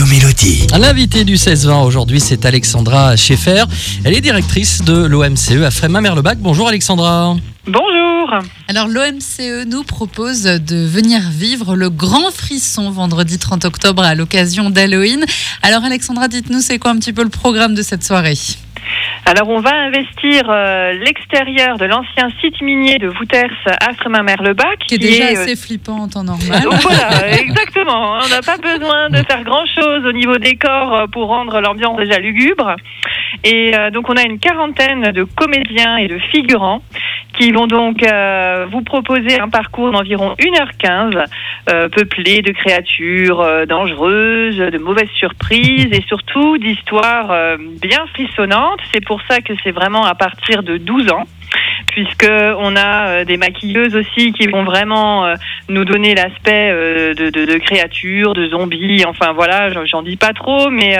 Radio Mélodie. L'invité du 16-20 aujourd'hui, c'est Alexandra Schaeffer. Elle est directrice de l'OMCE à Frémin-Merlebac. Bonjour Alexandra. Bonjour. Alors l'OMCE nous propose de venir vivre le grand frisson vendredi 30 octobre à l'occasion d'Halloween. Alors Alexandra, dites-nous c'est quoi un petit peu le programme de cette soirée? Alors, on va investir euh, l'extérieur de l'ancien site minier de Vouters à Frémin-Merlebac. Qui est déjà est, euh, assez flippant en temps normal. donc voilà, exactement. On n'a pas besoin de faire grand-chose au niveau décor euh, pour rendre l'ambiance déjà lugubre. Et euh, donc, on a une quarantaine de comédiens et de figurants qui vont donc euh, vous proposer un parcours d'environ 1h15, euh, peuplé de créatures euh, dangereuses, de mauvaises surprises et surtout d'histoires euh, bien frissonnantes. C'est pour ça que c'est vraiment à partir de 12 ans puisque on a euh, des maquilleuses aussi qui vont vraiment euh, nous donner l'aspect de, de- de créatures, de zombies. Enfin voilà, j'en- dis pas trop, mais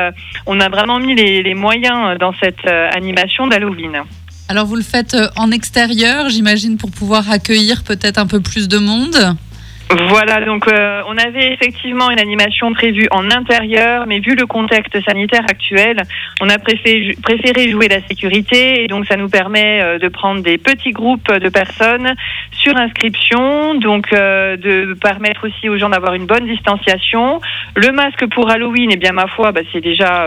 on a vraiment mis les, les moyens dans cette animation d'Halloween. Alors vous le faites euh, en extérieur, j'imagine, pour pouvoir accueillir peut-être un peu plus de monde. Voilà, donc euh, on avait effectivement une animation prévue en intérieur, mais vu le contexte sanitaire actuel, on a préféré, jouer la sécurité et donc ça nous permet euh, de prendre des petits groupes de personnes sur inscription, donc de permettre aussi aux gens d'avoir une bonne distanciation. Le masque pour Halloween, eh bien ma foi, bah, c'est déjà,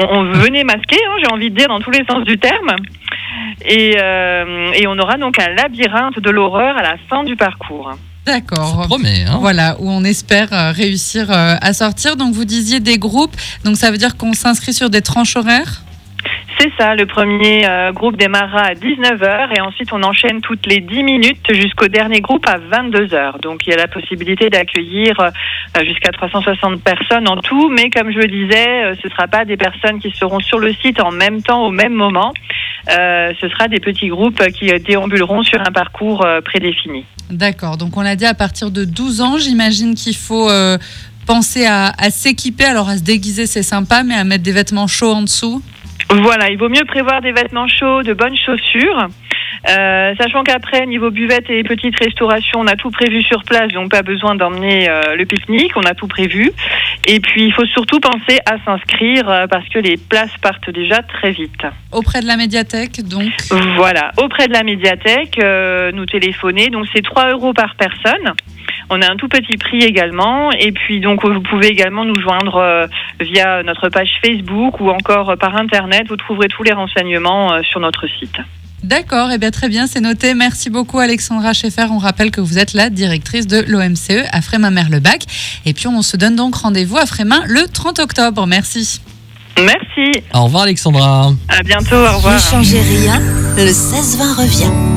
on, on venait masquer, hein, j'ai envie de dire dans tous les sens du terme. Et, euh, et on aura donc un labyrinthe de l'horreur à la fin du parcours. D'accord. Promet, hein Voilà, où on espère euh, réussir euh, à sortir. Donc vous disiez des groupes, donc ça veut dire qu'on s'inscrit sur des tranches horaires? C'est ça, le premier euh, groupe démarrera à 19h et ensuite on enchaîne toutes les 10 minutes jusqu'au dernier groupe à 22h. Donc il y a la possibilité d'accueillir euh, jusqu'à 360 personnes en tout, mais comme je le disais, euh, ce ne sera pas des personnes qui seront sur le site en même temps, au même moment. Euh, ce sera des petits groupes qui déambuleront sur un parcours euh, prédéfini. D'accord, donc on l'a dit à partir de 12 ans, j'imagine qu'il faut euh, penser à, à s'équiper. Alors à se déguiser, c'est sympa, mais à mettre des vêtements chauds en dessous. Voilà, il vaut mieux prévoir des vêtements chauds, de bonnes chaussures. Euh, sachant qu'après, niveau buvette et petite restauration, on a tout prévu sur place, donc pas besoin d'emmener euh, le pique-nique, on a tout prévu. Et puis, il faut surtout penser à s'inscrire euh, parce que les places partent déjà très vite. Auprès de la médiathèque, donc. Voilà, auprès de la médiathèque, euh, nous téléphoner, donc c'est 3 euros par personne. On a un tout petit prix également, et puis donc vous pouvez également nous joindre euh, via notre page Facebook ou encore par internet. Vous trouverez tous les renseignements euh, sur notre site. D'accord, et bien très bien, c'est noté. Merci beaucoup Alexandra Schaeffer. On rappelle que vous êtes la directrice de l'OMCE à Frémin-Merlebac. Et puis on se donne donc rendez-vous à Frémin le 30 octobre. Merci. Merci, Au revoir Alexandra. à bientôt, au revoir. Ne changez rien, le 16-20 revient.